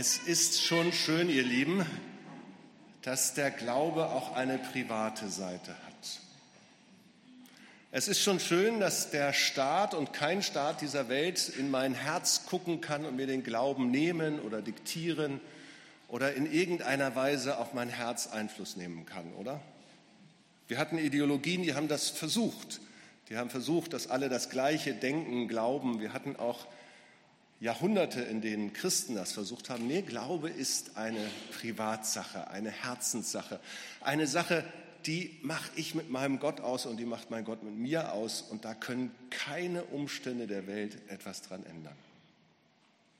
Es ist schon schön, ihr Lieben, dass der Glaube auch eine private Seite hat. Es ist schon schön, dass der Staat und kein Staat dieser Welt in mein Herz gucken kann und mir den Glauben nehmen oder diktieren oder in irgendeiner Weise auf mein Herz Einfluss nehmen kann, oder? Wir hatten Ideologien, die haben das versucht. Die haben versucht, dass alle das Gleiche denken, glauben. Wir hatten auch Jahrhunderte, in denen Christen das versucht haben. Nee, Glaube ist eine Privatsache, eine Herzenssache, eine Sache, die mache ich mit meinem Gott aus und die macht mein Gott mit mir aus und da können keine Umstände der Welt etwas dran ändern.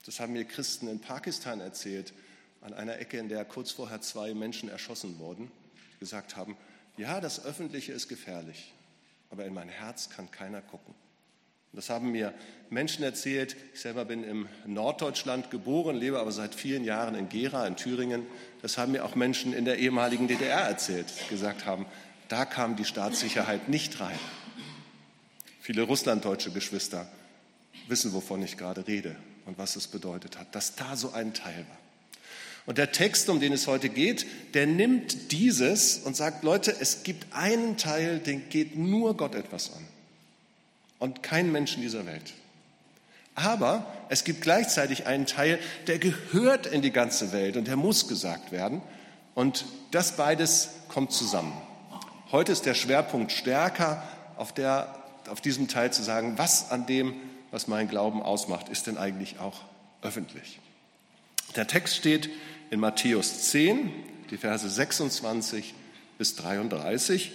Das haben mir Christen in Pakistan erzählt, an einer Ecke, in der kurz vorher zwei Menschen erschossen wurden, gesagt haben, ja, das Öffentliche ist gefährlich, aber in mein Herz kann keiner gucken. Das haben mir Menschen erzählt. Ich selber bin im Norddeutschland geboren, lebe aber seit vielen Jahren in Gera in Thüringen. Das haben mir auch Menschen in der ehemaligen DDR erzählt, gesagt haben, da kam die Staatssicherheit nicht rein. Viele russlanddeutsche Geschwister wissen, wovon ich gerade rede und was es bedeutet hat, dass da so ein Teil war. Und der Text, um den es heute geht, der nimmt dieses und sagt, Leute, es gibt einen Teil, den geht nur Gott etwas an und kein Mensch in dieser Welt. Aber es gibt gleichzeitig einen Teil, der gehört in die ganze Welt und der muss gesagt werden. Und das beides kommt zusammen. Heute ist der Schwerpunkt stärker auf, der, auf diesem Teil zu sagen, was an dem, was mein Glauben ausmacht, ist denn eigentlich auch öffentlich. Der Text steht in Matthäus 10, die Verse 26 bis 33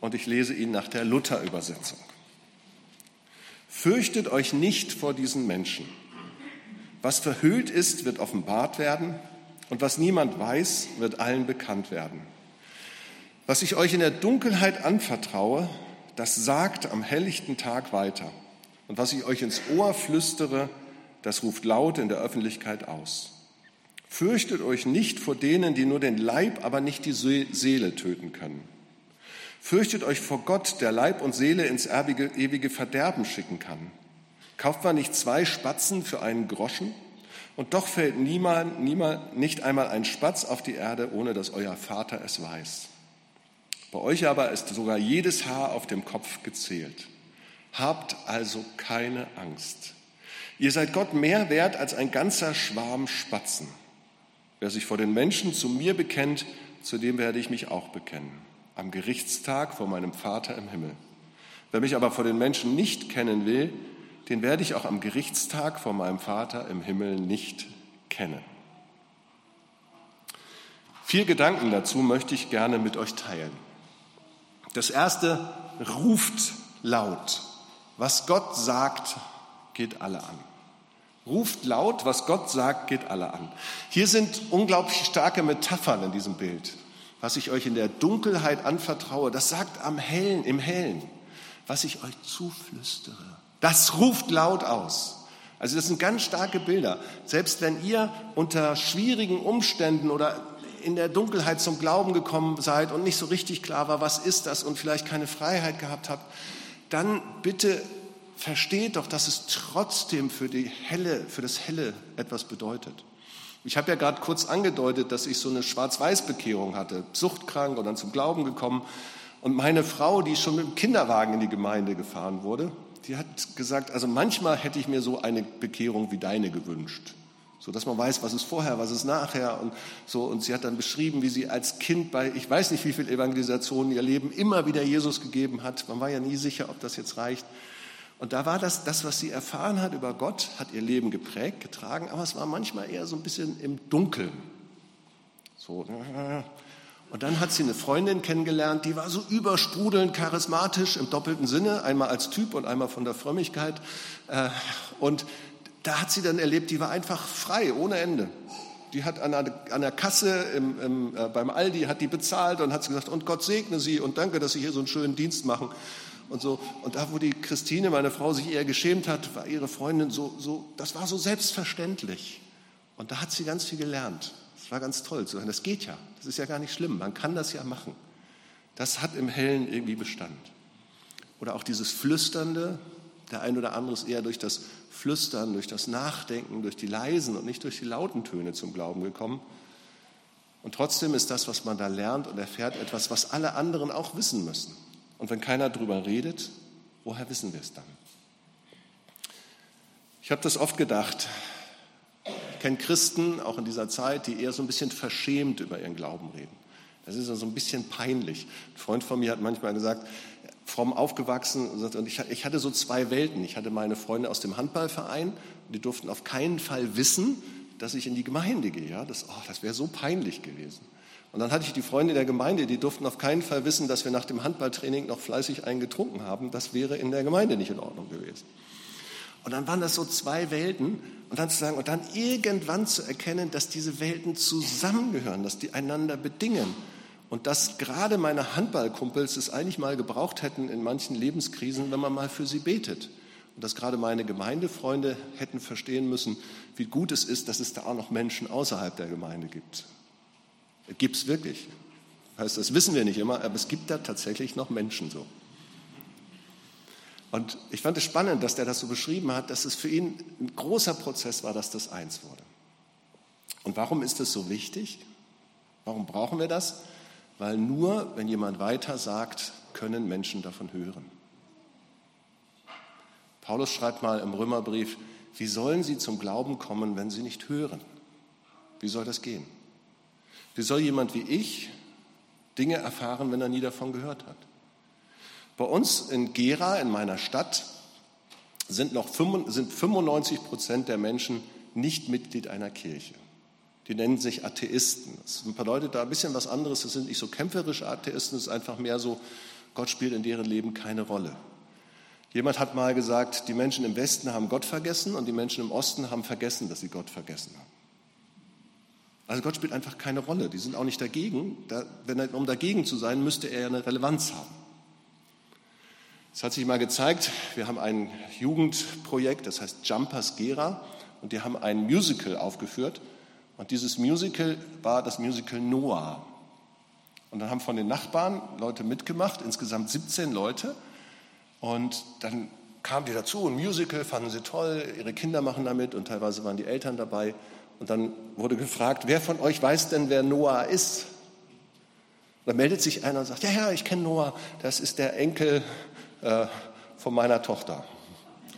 und ich lese ihn nach der Luther-Übersetzung. Fürchtet euch nicht vor diesen Menschen. Was verhüllt ist, wird offenbart werden, und was niemand weiß, wird allen bekannt werden. Was ich euch in der Dunkelheit anvertraue, das sagt am helllichten Tag weiter. Und was ich euch ins Ohr flüstere, das ruft laut in der Öffentlichkeit aus. Fürchtet euch nicht vor denen, die nur den Leib, aber nicht die Seele töten können. Fürchtet euch vor Gott, der Leib und Seele ins ewige, ewige Verderben schicken kann. Kauft man nicht zwei Spatzen für einen Groschen? Und doch fällt niemand, niemand, nicht einmal ein Spatz auf die Erde, ohne dass euer Vater es weiß. Bei euch aber ist sogar jedes Haar auf dem Kopf gezählt. Habt also keine Angst. Ihr seid Gott mehr wert als ein ganzer Schwarm Spatzen. Wer sich vor den Menschen zu mir bekennt, zu dem werde ich mich auch bekennen am Gerichtstag vor meinem Vater im Himmel. Wer mich aber vor den Menschen nicht kennen will, den werde ich auch am Gerichtstag vor meinem Vater im Himmel nicht kennen. Vier Gedanken dazu möchte ich gerne mit euch teilen. Das erste, ruft laut. Was Gott sagt, geht alle an. Ruft laut, was Gott sagt, geht alle an. Hier sind unglaublich starke Metaphern in diesem Bild was ich euch in der Dunkelheit anvertraue, das sagt am Hellen, im Hellen, was ich euch zuflüstere. Das ruft laut aus. Also das sind ganz starke Bilder. Selbst wenn ihr unter schwierigen Umständen oder in der Dunkelheit zum Glauben gekommen seid und nicht so richtig klar war, was ist das und vielleicht keine Freiheit gehabt habt, dann bitte versteht doch, dass es trotzdem für die Helle, für das Helle etwas bedeutet. Ich habe ja gerade kurz angedeutet, dass ich so eine Schwarz-Weiß-Bekehrung hatte, suchtkrank und dann zum Glauben gekommen. Und meine Frau, die schon mit dem Kinderwagen in die Gemeinde gefahren wurde, die hat gesagt, also manchmal hätte ich mir so eine Bekehrung wie deine gewünscht. So dass man weiß, was ist vorher, was ist nachher und so. Und sie hat dann beschrieben, wie sie als Kind bei, ich weiß nicht wie viel Evangelisationen ihr Leben immer wieder Jesus gegeben hat. Man war ja nie sicher, ob das jetzt reicht. Und da war das, das, was sie erfahren hat über Gott, hat ihr Leben geprägt, getragen, aber es war manchmal eher so ein bisschen im Dunkeln. So. Und dann hat sie eine Freundin kennengelernt, die war so übersprudelnd charismatisch im doppelten Sinne, einmal als Typ und einmal von der Frömmigkeit. Äh, und da hat sie dann erlebt, die war einfach frei, ohne Ende. Die hat an der, an der Kasse im, im, äh, beim Aldi, hat die bezahlt und hat gesagt, und Gott segne sie und danke, dass Sie hier so einen schönen Dienst machen und so. Und da, wo die Christine, meine Frau, sich eher geschämt hat, war ihre Freundin so, so, das war so selbstverständlich. Und da hat sie ganz viel gelernt. Das war ganz toll zu sagen, das geht ja, das ist ja gar nicht schlimm, man kann das ja machen. Das hat im Hellen irgendwie Bestand. Oder auch dieses Flüsternde, Der ein oder andere ist eher durch das Flüstern, durch das Nachdenken, durch die leisen und nicht durch die lauten Töne zum Glauben gekommen. Und trotzdem ist das, was man da lernt und erfährt, etwas, was alle anderen auch wissen müssen. Und wenn keiner darüber redet, woher wissen wir es dann? Ich habe das oft gedacht. Ich kenne Christen, auch in dieser Zeit, die eher so ein bisschen verschämt über ihren Glauben reden. Das ist so ein bisschen peinlich. Ein Freund von mir hat manchmal gesagt, fromm aufgewachsen und ich hatte so zwei Welten. Ich hatte meine Freunde aus dem Handballverein, die durften auf keinen Fall wissen, dass ich in die Gemeinde gehe. Ja, das, oh, das wäre so peinlich gewesen. Und dann hatte ich die Freunde der Gemeinde, die durften auf keinen Fall wissen, dass wir nach dem Handballtraining noch fleißig einen getrunken haben. Das wäre in der Gemeinde nicht in Ordnung gewesen. Und dann waren das so zwei Welten und dann zu sagen, und dann irgendwann zu erkennen, dass diese Welten zusammengehören, dass die einander bedingen und dass gerade meine Handballkumpels es eigentlich mal gebraucht hätten in manchen Lebenskrisen, wenn man mal für sie betet. Und dass gerade meine Gemeindefreunde hätten verstehen müssen, wie gut es ist, dass es da auch noch Menschen außerhalb der Gemeinde gibt. Gibt es wirklich. Heißt, das wissen wir nicht immer, aber es gibt da tatsächlich noch Menschen so. Und ich fand es spannend, dass der das so beschrieben hat, dass es für ihn ein großer Prozess war, dass das eins wurde. Und warum ist das so wichtig? Warum brauchen wir das? weil nur wenn jemand weiter sagt, können Menschen davon hören. Paulus schreibt mal im Römerbrief, wie sollen sie zum Glauben kommen, wenn sie nicht hören? Wie soll das gehen? Wie soll jemand wie ich Dinge erfahren, wenn er nie davon gehört hat? Bei uns in Gera, in meiner Stadt, sind noch 95 Prozent der Menschen nicht Mitglied einer Kirche. Die nennen sich Atheisten. Das bedeutet da ein bisschen was anderes. Das sind nicht so kämpferische Atheisten, es ist einfach mehr so, Gott spielt in deren Leben keine Rolle. Jemand hat mal gesagt, die Menschen im Westen haben Gott vergessen und die Menschen im Osten haben vergessen, dass sie Gott vergessen haben. Also Gott spielt einfach keine Rolle. Die sind auch nicht dagegen. Da, wenn er, um dagegen zu sein, müsste er ja eine Relevanz haben. Es hat sich mal gezeigt, wir haben ein Jugendprojekt, das heißt Jumpers Gera, und die haben ein Musical aufgeführt und dieses Musical war das Musical Noah. Und dann haben von den Nachbarn Leute mitgemacht, insgesamt 17 Leute. Und dann kamen die dazu, ein Musical, fanden sie toll, ihre Kinder machen damit und teilweise waren die Eltern dabei. Und dann wurde gefragt, wer von euch weiß denn, wer Noah ist? Da meldet sich einer und sagt, ja, ja, ich kenne Noah, das ist der Enkel äh, von meiner Tochter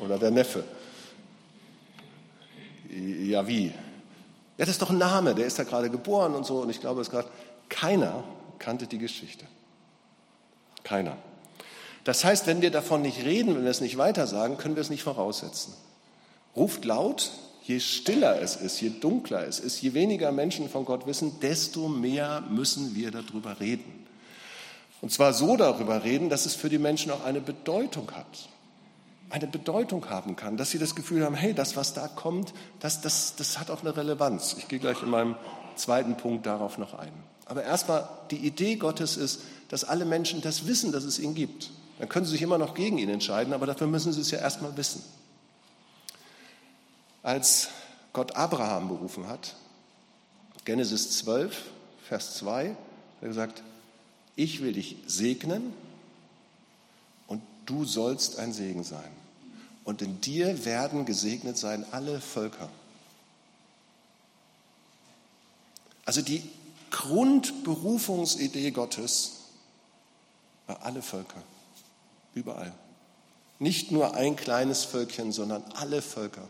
oder der Neffe. Ja, wie? Ja, das ist doch ein Name, der ist ja gerade geboren und so. Und ich glaube, es gerade keiner kannte die Geschichte. Keiner. Das heißt, wenn wir davon nicht reden, wenn wir es nicht weitersagen, können wir es nicht voraussetzen. Ruft laut, je stiller es ist, je dunkler es ist, je weniger Menschen von Gott wissen, desto mehr müssen wir darüber reden. Und zwar so darüber reden, dass es für die Menschen auch eine Bedeutung hat eine Bedeutung haben kann, dass sie das Gefühl haben, hey, das, was da kommt, das, das, das hat auch eine Relevanz. Ich gehe gleich in meinem zweiten Punkt darauf noch ein. Aber erstmal, die Idee Gottes ist, dass alle Menschen das wissen, dass es ihn gibt. Dann können sie sich immer noch gegen ihn entscheiden, aber dafür müssen sie es ja erstmal wissen. Als Gott Abraham berufen hat, Genesis 12, Vers 2, hat er gesagt, ich will dich segnen und du sollst ein Segen sein und in dir werden gesegnet sein alle Völker. Also die Grundberufungsidee Gottes war alle Völker, überall. Nicht nur ein kleines Völkchen, sondern alle Völker.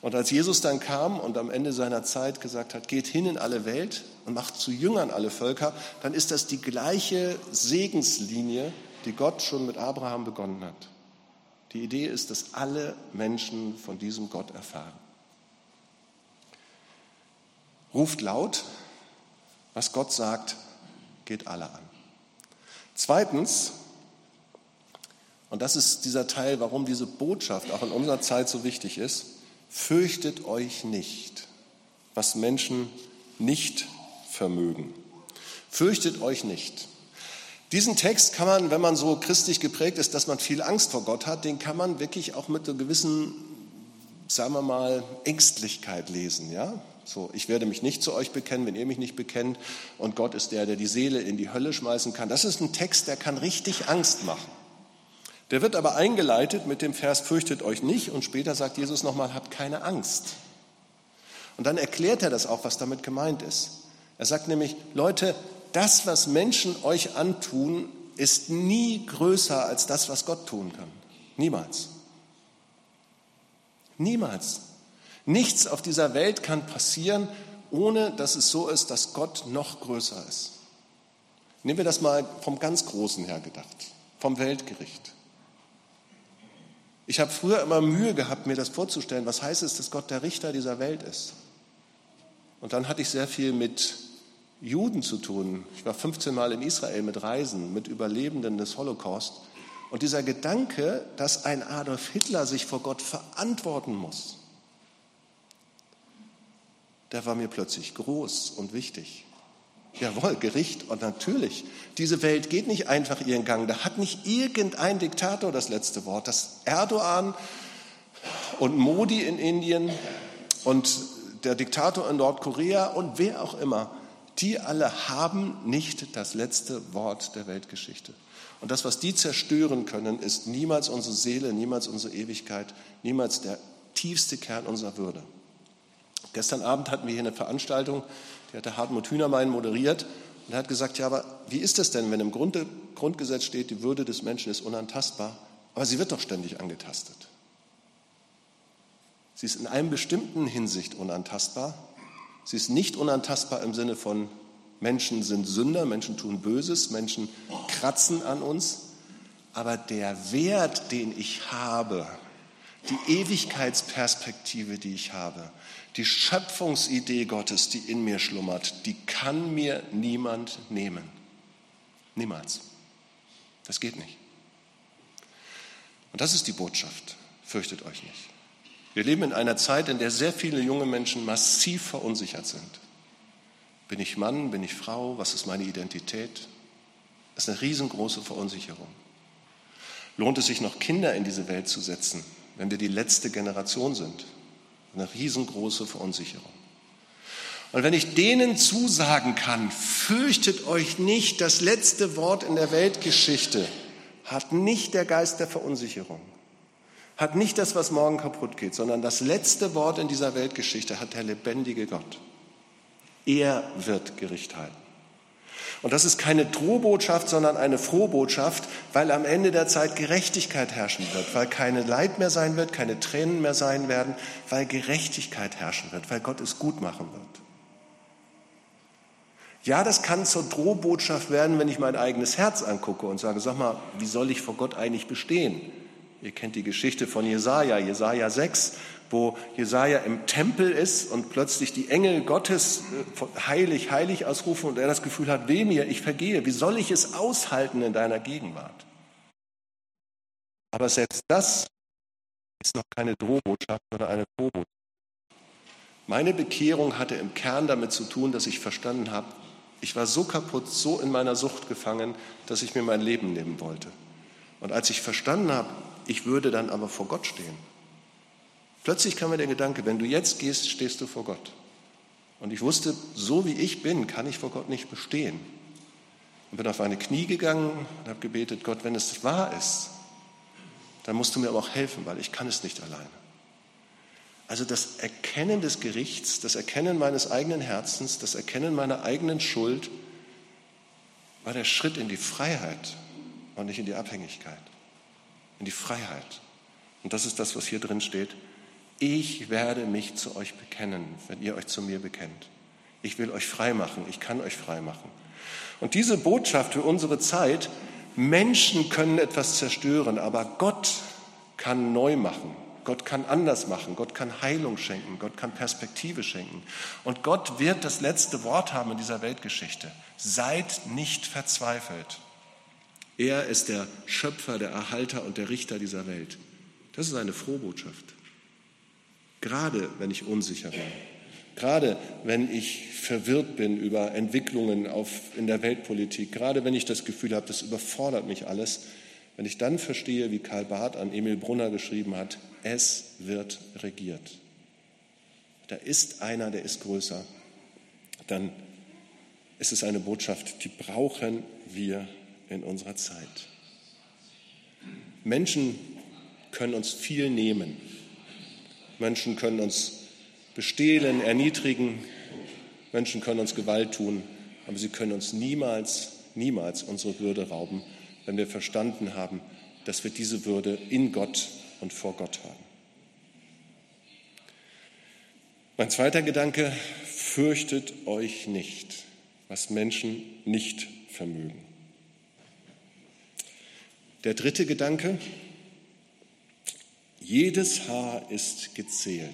Und als Jesus dann kam und am Ende seiner Zeit gesagt hat, geht hin in alle Welt und macht zu Jüngern alle Völker, dann ist das die gleiche Segenslinie, die Gott schon mit Abraham begonnen hat. Die Idee ist, dass alle Menschen von diesem Gott erfahren. Ruft laut, was Gott sagt, geht alle an. Zweitens, und das ist dieser Teil, warum diese Botschaft auch in unserer Zeit so wichtig ist, fürchtet euch nicht, was Menschen nicht vermögen. Fürchtet euch nicht. Diesen Text kann man, wenn man so christlich geprägt ist, dass man viel Angst vor Gott hat, den kann man wirklich auch mit einer gewissen, sagen wir mal, Ängstlichkeit lesen. Ja? So, ich werde mich nicht zu euch bekennen, wenn ihr mich nicht bekennt. Und Gott ist der, der die Seele in die Hölle schmeißen kann. Das ist ein Text, der kann richtig Angst machen. Der wird aber eingeleitet mit dem Vers, fürchtet euch nicht. Und später sagt Jesus nochmal, habt keine Angst. Und dann erklärt er das auch, was damit gemeint ist. Er sagt nämlich, Leute, das, was Menschen euch antun, ist nie größer als das, was Gott tun kann. Niemals. Niemals. Nichts auf dieser Welt kann passieren, ohne dass es so ist, dass Gott noch größer ist. Nehmen wir das mal vom ganz Großen her gedacht, vom Weltgericht. Ich habe früher immer Mühe gehabt, mir das vorzustellen. Was heißt es, dass Gott der Richter dieser Welt ist? Und dann hatte ich sehr viel mit Juden zu tun. Ich war 15 Mal in Israel mit Reisen, mit Überlebenden des Holocaust. Und dieser Gedanke, dass ein Adolf Hitler sich vor Gott verantworten muss, der war mir plötzlich groß und wichtig. Jawohl, Gericht und natürlich. Diese Welt geht nicht einfach ihren Gang. Da hat nicht irgendein Diktator das letzte Wort. Das Erdogan und Modi in Indien und der Diktator in Nordkorea und wer auch immer, die alle haben nicht das letzte Wort der Weltgeschichte. Und das, was die zerstören können, ist niemals unsere Seele, niemals unsere Ewigkeit, niemals der tiefste Kern unserer Würde. Gestern Abend hatten wir hier eine Veranstaltung, die hatte Hartmut Hühnermein moderiert und er hat gesagt, ja, aber wie ist es denn, wenn im Grunde, Grundgesetz steht, die Würde des Menschen ist unantastbar, aber sie wird doch ständig angetastet. Sie ist in einem bestimmten Hinsicht unantastbar. Sie ist nicht unantastbar im Sinne von Menschen sind Sünder, Menschen tun Böses, Menschen kratzen an uns, aber der Wert, den ich habe, die Ewigkeitsperspektive, die ich habe, die Schöpfungsidee Gottes, die in mir schlummert, die kann mir niemand nehmen. Niemals. Das geht nicht. Und das ist die Botschaft. Fürchtet euch nicht. Wir leben in einer Zeit, in der sehr viele junge Menschen massiv verunsichert sind. Bin ich Mann? Bin ich Frau? Was ist meine Identität? Das ist eine riesengroße Verunsicherung. Lohnt es sich noch, Kinder in diese Welt zu setzen, wenn wir die letzte Generation sind? Eine riesengroße Verunsicherung. Und wenn ich denen zusagen kann, fürchtet euch nicht, das letzte Wort in der Weltgeschichte hat nicht der Geist der Verunsicherung, hat nicht das, was morgen kaputt geht, sondern das letzte Wort in dieser Weltgeschichte hat der lebendige Gott. Er wird Gericht halten. Und das ist keine Drohbotschaft, sondern eine Frohbotschaft, weil am Ende der Zeit Gerechtigkeit herrschen wird, weil keine Leid mehr sein wird, keine Tränen mehr sein werden, weil Gerechtigkeit herrschen wird, weil Gott es gut machen wird. Ja, das kann zur Drohbotschaft werden, wenn ich mein eigenes Herz angucke und sage, sag mal, wie soll ich vor Gott eigentlich bestehen? Ihr kennt die Geschichte von Jesaja, Jesaja 6, wo Jesaja im Tempel ist und plötzlich die Engel Gottes äh, heilig, heilig ausrufen und er das Gefühl hat, weh mir, ich vergehe. Wie soll ich es aushalten in deiner Gegenwart? Aber selbst das ist noch keine Drohbotschaft, sondern eine Vorbotschaft. Meine Bekehrung hatte im Kern damit zu tun, dass ich verstanden habe, ich war so kaputt, so in meiner Sucht gefangen, dass ich mir mein Leben nehmen wollte. Und als ich verstanden habe, ich würde dann aber vor Gott stehen, Plötzlich kam mir der Gedanke, wenn du jetzt gehst, stehst du vor Gott. Und ich wusste, so wie ich bin, kann ich vor Gott nicht bestehen. Und bin auf meine Knie gegangen und habe gebetet, Gott, wenn es wahr ist, dann musst du mir aber auch helfen, weil ich kann es nicht alleine. Also das Erkennen des Gerichts, das Erkennen meines eigenen Herzens, das Erkennen meiner eigenen Schuld war der Schritt in die Freiheit und nicht in die Abhängigkeit. In die Freiheit. Und das ist das, was hier drin steht ich werde mich zu euch bekennen, wenn ihr euch zu mir bekennt. Ich will euch frei machen, ich kann euch frei machen. Und diese Botschaft für unsere Zeit, Menschen können etwas zerstören, aber Gott kann neu machen. Gott kann anders machen. Gott kann Heilung schenken. Gott kann Perspektive schenken. Und Gott wird das letzte Wort haben in dieser Weltgeschichte. Seid nicht verzweifelt. Er ist der Schöpfer, der Erhalter und der Richter dieser Welt. Das ist eine Frohbotschaft. Gerade wenn ich unsicher bin. Gerade wenn ich verwirrt bin über Entwicklungen auf, in der Weltpolitik. Gerade wenn ich das Gefühl habe, das überfordert mich alles. Wenn ich dann verstehe, wie Karl Barth an Emil Brunner geschrieben hat, es wird regiert. Da ist einer, der ist größer. Dann ist es eine Botschaft, die brauchen wir in unserer Zeit. Menschen können uns viel nehmen. Menschen können uns bestehlen, erniedrigen. Menschen können uns Gewalt tun, aber sie können uns niemals, niemals unsere Würde rauben, wenn wir verstanden haben, dass wir diese Würde in Gott und vor Gott haben. Mein zweiter Gedanke, fürchtet euch nicht, was Menschen nicht vermögen. Der dritte Gedanke, jedes Haar ist gezählt,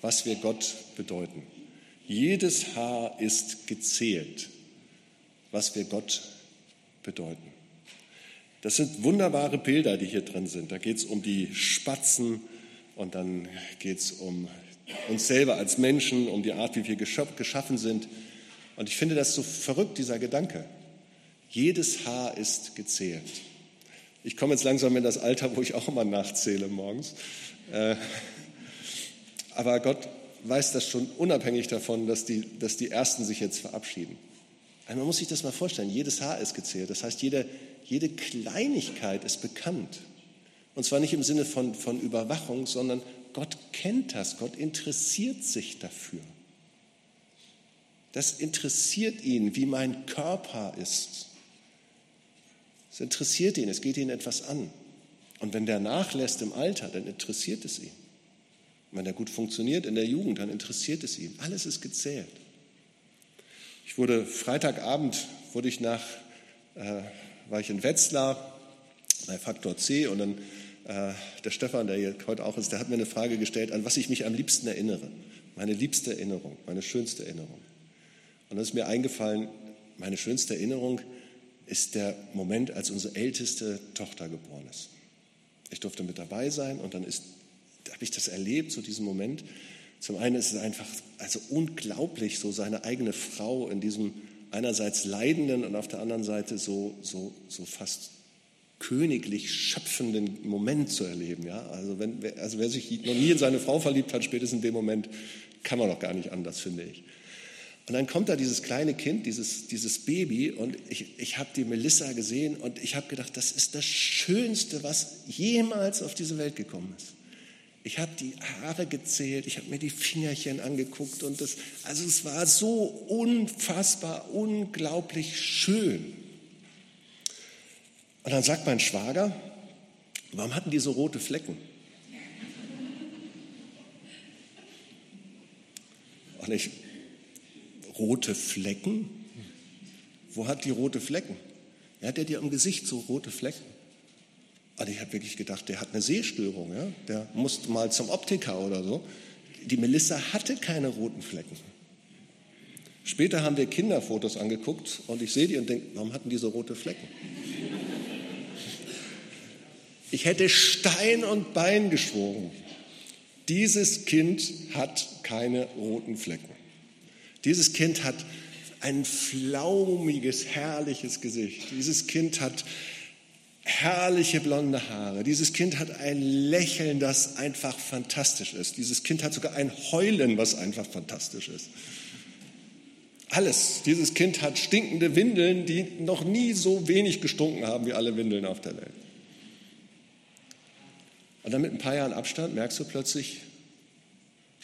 was wir Gott bedeuten. Jedes Haar ist gezählt, was wir Gott bedeuten. Das sind wunderbare Bilder, die hier drin sind. Da geht es um die Spatzen und dann geht es um uns selber als Menschen, um die Art, wie wir geschaffen sind. Und ich finde das so verrückt, dieser Gedanke. Jedes Haar ist gezählt. Ich komme jetzt langsam in das Alter, wo ich auch immer nachzähle morgens. Äh, aber Gott weiß das schon unabhängig davon, dass die, dass die Ersten sich jetzt verabschieden. Also man muss sich das mal vorstellen. Jedes Haar ist gezählt. Das heißt, jede, jede Kleinigkeit ist bekannt. Und zwar nicht im Sinne von, von Überwachung, sondern Gott kennt das, Gott interessiert sich dafür. Das interessiert ihn, wie mein Körper ist. Es interessiert ihn, es geht ihn etwas an. Und wenn der nachlässt im Alter, dann interessiert es ihn. Wenn er gut funktioniert in der Jugend, dann interessiert es ihn. Alles ist gezählt. Ich wurde Freitagabend, wurde ich nach, äh, war ich in Wetzlar bei Faktor C und dann äh, der Stefan, der hier heute auch ist, der hat mir eine Frage gestellt, an was ich mich am liebsten erinnere. Meine liebste Erinnerung, meine schönste Erinnerung. Und dann ist mir eingefallen, meine schönste Erinnerung ist der Moment, als unsere älteste Tochter geboren ist. Ich durfte mit dabei sein und dann ist, habe ich das erlebt, so diesen Moment. Zum einen ist es einfach also unglaublich, so seine eigene Frau in diesem einerseits leidenden und auf der anderen Seite so, so, so fast königlich schöpfenden Moment zu erleben. Ja? Also, wenn, also wer sich noch nie in seine Frau verliebt hat, spätestens in dem Moment, kann man doch gar nicht anders, finde ich. Und dann kommt da dieses kleine Kind, dieses, dieses Baby, und ich, ich habe die Melissa gesehen und ich habe gedacht, das ist das Schönste, was jemals auf diese Welt gekommen ist. Ich habe die Haare gezählt, ich habe mir die Fingerchen angeguckt und das, also es war so unfassbar, unglaublich schön. Und dann sagt mein Schwager, warum hatten die so rote Flecken? Und ich, rote Flecken? Wo hat die rote Flecken? Er hat ja am Gesicht so rote Flecken. Und ich habe wirklich gedacht, der hat eine Sehstörung, ja? der musste mal zum Optiker oder so. Die Melissa hatte keine roten Flecken. Später haben wir Kinderfotos angeguckt und ich sehe die und denke, warum hatten die so rote Flecken? Ich hätte Stein und Bein geschworen. Dieses Kind hat keine roten Flecken. Dieses Kind hat ein flaumiges, herrliches Gesicht. Dieses Kind hat herrliche blonde Haare. Dieses Kind hat ein Lächeln, das einfach fantastisch ist. Dieses Kind hat sogar ein Heulen, was einfach fantastisch ist. Alles. Dieses Kind hat stinkende Windeln, die noch nie so wenig gestunken haben wie alle Windeln auf der Welt. Und dann mit ein paar Jahren Abstand merkst du plötzlich,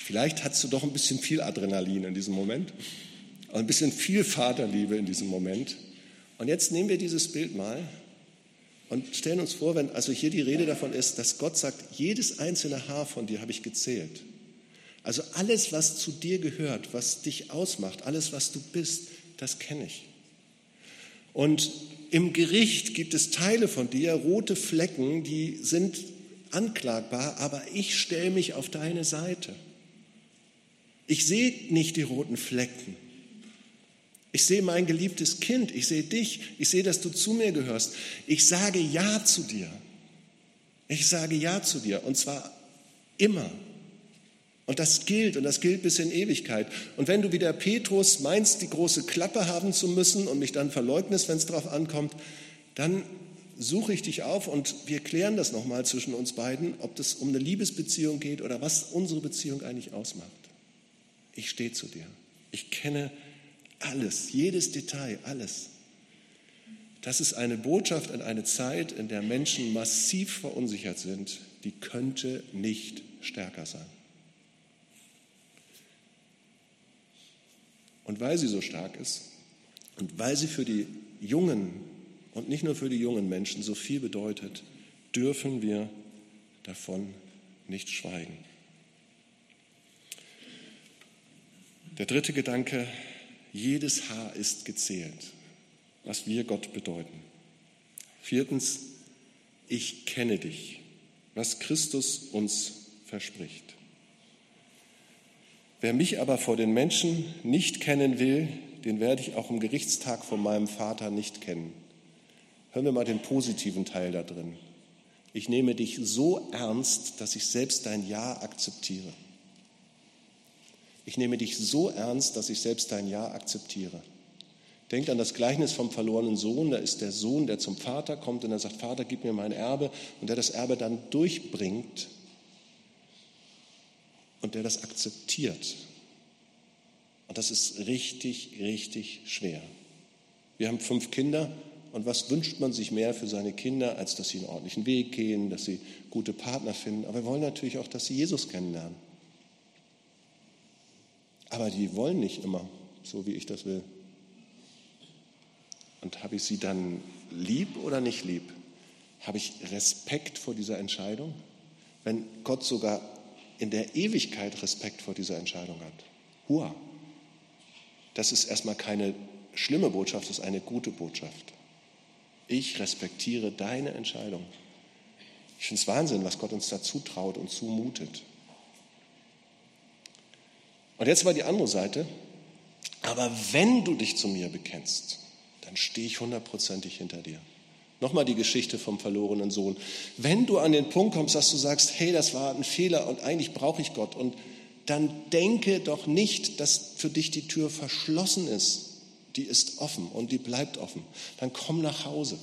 vielleicht hast du doch ein bisschen viel Adrenalin in diesem Moment, ein bisschen viel Vaterliebe in diesem Moment. Und jetzt nehmen wir dieses Bild mal und stellen uns vor, wenn also hier die Rede davon ist, dass Gott sagt, jedes einzelne Haar von dir habe ich gezählt. Also alles, was zu dir gehört, was dich ausmacht, alles, was du bist, das kenne ich. Und im Gericht gibt es Teile von dir, rote Flecken, die sind anklagbar, aber ich stelle mich auf deine Seite. Ich sehe nicht die roten Flecken. Ich sehe mein geliebtes Kind, ich sehe dich, ich sehe, dass du zu mir gehörst. Ich sage Ja zu dir. Ich sage Ja zu dir und zwar immer. Und das gilt und das gilt bis in Ewigkeit. Und wenn du wie der Petrus meinst, die große Klappe haben zu müssen und mich dann verleugnest, wenn es darauf ankommt, dann suche ich dich auf und wir klären das nochmal zwischen uns beiden, ob das um eine Liebesbeziehung geht oder was unsere Beziehung eigentlich ausmacht. Ich stehe zu dir. Ich kenne alles, jedes Detail, alles. Das ist eine Botschaft an eine Zeit, in der Menschen massiv verunsichert sind, die könnte nicht stärker sein. Und weil sie so stark ist und weil sie für die jungen und nicht nur für die jungen Menschen so viel bedeutet, dürfen wir davon nicht schweigen. Der dritte Gedanke, jedes Haar ist gezählt, was wir Gott bedeuten. Viertens, ich kenne dich, was Christus uns verspricht. Wer mich aber vor den Menschen nicht kennen will, den werde ich auch im Gerichtstag von meinem Vater nicht kennen. Hören wir mal den positiven Teil da drin. Ich nehme dich so ernst, dass ich selbst dein Ja akzeptiere. Ich nehme dich so ernst, dass ich selbst dein Ja akzeptiere. Denkt an das Gleichnis vom verlorenen Sohn. Da ist der Sohn, der zum Vater kommt und er sagt, Vater, gib mir mein Erbe. Und der das Erbe dann durchbringt und der das akzeptiert. Und das ist richtig, richtig schwer. Wir haben fünf Kinder und was wünscht man sich mehr für seine Kinder, als dass sie einen ordentlichen Weg gehen, dass sie gute Partner finden. Aber wir wollen natürlich auch, dass sie Jesus kennenlernen. Aber die wollen nicht immer, so wie ich das will. Und habe ich sie dann lieb oder nicht lieb? Habe ich Respekt vor dieser Entscheidung? Wenn Gott sogar in der Ewigkeit Respekt vor dieser Entscheidung hat. Hua. Das ist erstmal keine schlimme Botschaft, das ist eine gute Botschaft. Ich respektiere deine Entscheidung. Ich finde es Wahnsinn, was Gott uns da zutraut und zumutet. Und jetzt mal die andere Seite. Aber wenn du dich zu mir bekennst, dann stehe ich hundertprozentig hinter dir. Nochmal die Geschichte vom verlorenen Sohn. Wenn du an den Punkt kommst, dass du sagst, hey, das war ein Fehler und eigentlich brauche ich Gott, und dann denke doch nicht, dass für dich die Tür verschlossen ist die ist offen und die bleibt offen. Dann komm nach Hause,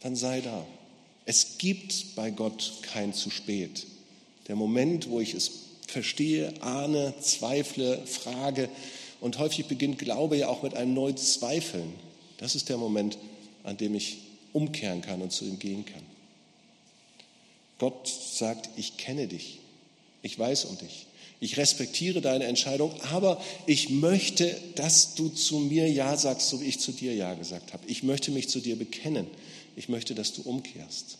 dann sei da. Es gibt bei Gott kein zu spät. Der Moment, wo ich es verstehe, ahne, zweifle, frage und häufig beginnt Glaube ja auch mit einem neuen Zweifeln. Das ist der Moment, an dem ich umkehren kann und zu ihm gehen kann. Gott sagt, ich kenne dich, ich weiß um dich. Ich respektiere deine Entscheidung, aber ich möchte, dass du zu mir Ja sagst, so wie ich zu dir Ja gesagt habe. Ich möchte mich zu dir bekennen. Ich möchte, dass du umkehrst.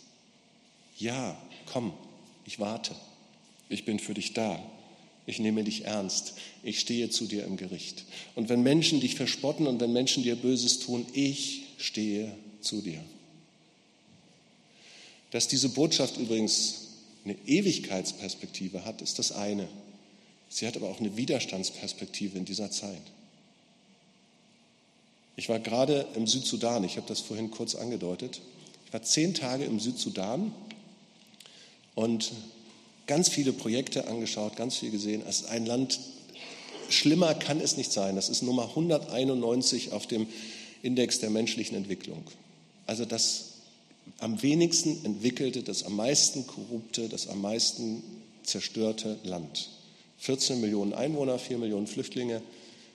Ja, komm, ich warte. Ich bin für dich da. Ich nehme dich ernst. Ich stehe zu dir im Gericht. Und wenn Menschen dich verspotten und wenn Menschen dir Böses tun, ich stehe zu dir. Dass diese Botschaft übrigens eine Ewigkeitsperspektive hat, ist das eine. Sie hat aber auch eine Widerstandsperspektive in dieser Zeit. Ich war gerade im Südsudan, ich habe das vorhin kurz angedeutet. Ich war zehn Tage im Südsudan und ganz viele Projekte angeschaut, ganz viel gesehen. Es ist ein Land, schlimmer kann es nicht sein. Das ist Nummer 191 auf dem Index der menschlichen Entwicklung. Also das am wenigsten entwickelte, das am meisten korrupte, das am meisten zerstörte Land. 14 Millionen Einwohner, 4 Millionen Flüchtlinge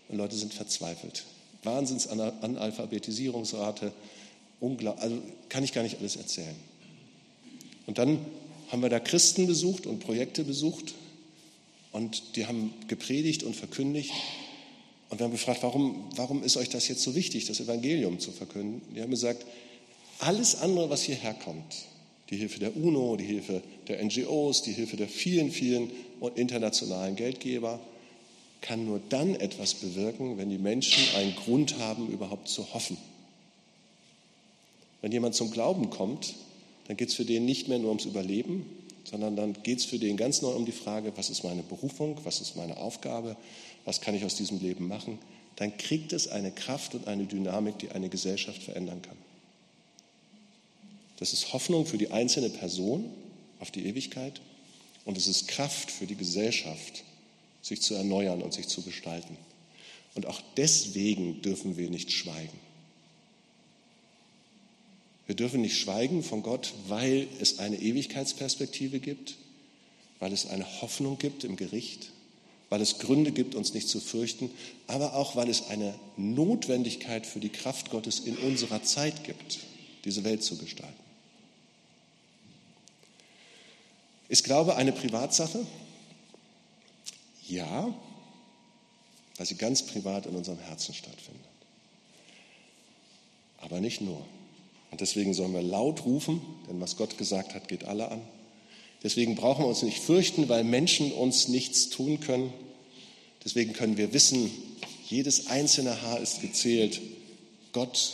und Leute sind verzweifelt. Wahnsinnsanalphabetisierungsrate, also kann ich gar nicht alles erzählen. Und dann haben wir da Christen besucht und Projekte besucht und die haben gepredigt und verkündigt. Und wir haben gefragt, warum, warum ist euch das jetzt so wichtig, das Evangelium zu verkünden? Die haben gesagt, alles andere, was hierher kommt, die Hilfe der UNO, die Hilfe der NGOs, die Hilfe der vielen, vielen internationalen Geldgeber kann nur dann etwas bewirken, wenn die Menschen einen Grund haben, überhaupt zu hoffen. Wenn jemand zum Glauben kommt, dann geht es für den nicht mehr nur ums Überleben, sondern dann geht es für den ganz neu um die Frage, was ist meine Berufung, was ist meine Aufgabe, was kann ich aus diesem Leben machen. Dann kriegt es eine Kraft und eine Dynamik, die eine Gesellschaft verändern kann. Das ist Hoffnung für die einzelne Person auf die Ewigkeit und es ist Kraft für die Gesellschaft, sich zu erneuern und sich zu gestalten. Und auch deswegen dürfen wir nicht schweigen. Wir dürfen nicht schweigen von Gott, weil es eine Ewigkeitsperspektive gibt, weil es eine Hoffnung gibt im Gericht, weil es Gründe gibt, uns nicht zu fürchten, aber auch, weil es eine Notwendigkeit für die Kraft Gottes in unserer Zeit gibt, diese Welt zu gestalten. Ist Glaube eine Privatsache? Ja, weil sie ganz privat in unserem Herzen stattfindet. Aber nicht nur. Und deswegen sollen wir laut rufen, denn was Gott gesagt hat, geht alle an. Deswegen brauchen wir uns nicht fürchten, weil Menschen uns nichts tun können. Deswegen können wir wissen, jedes einzelne Haar ist gezählt. Gott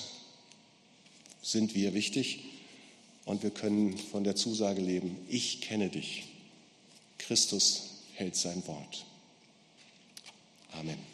sind wir wichtig und wir können von der Zusage leben, ich kenne dich. Christus hält sein Wort. Amen.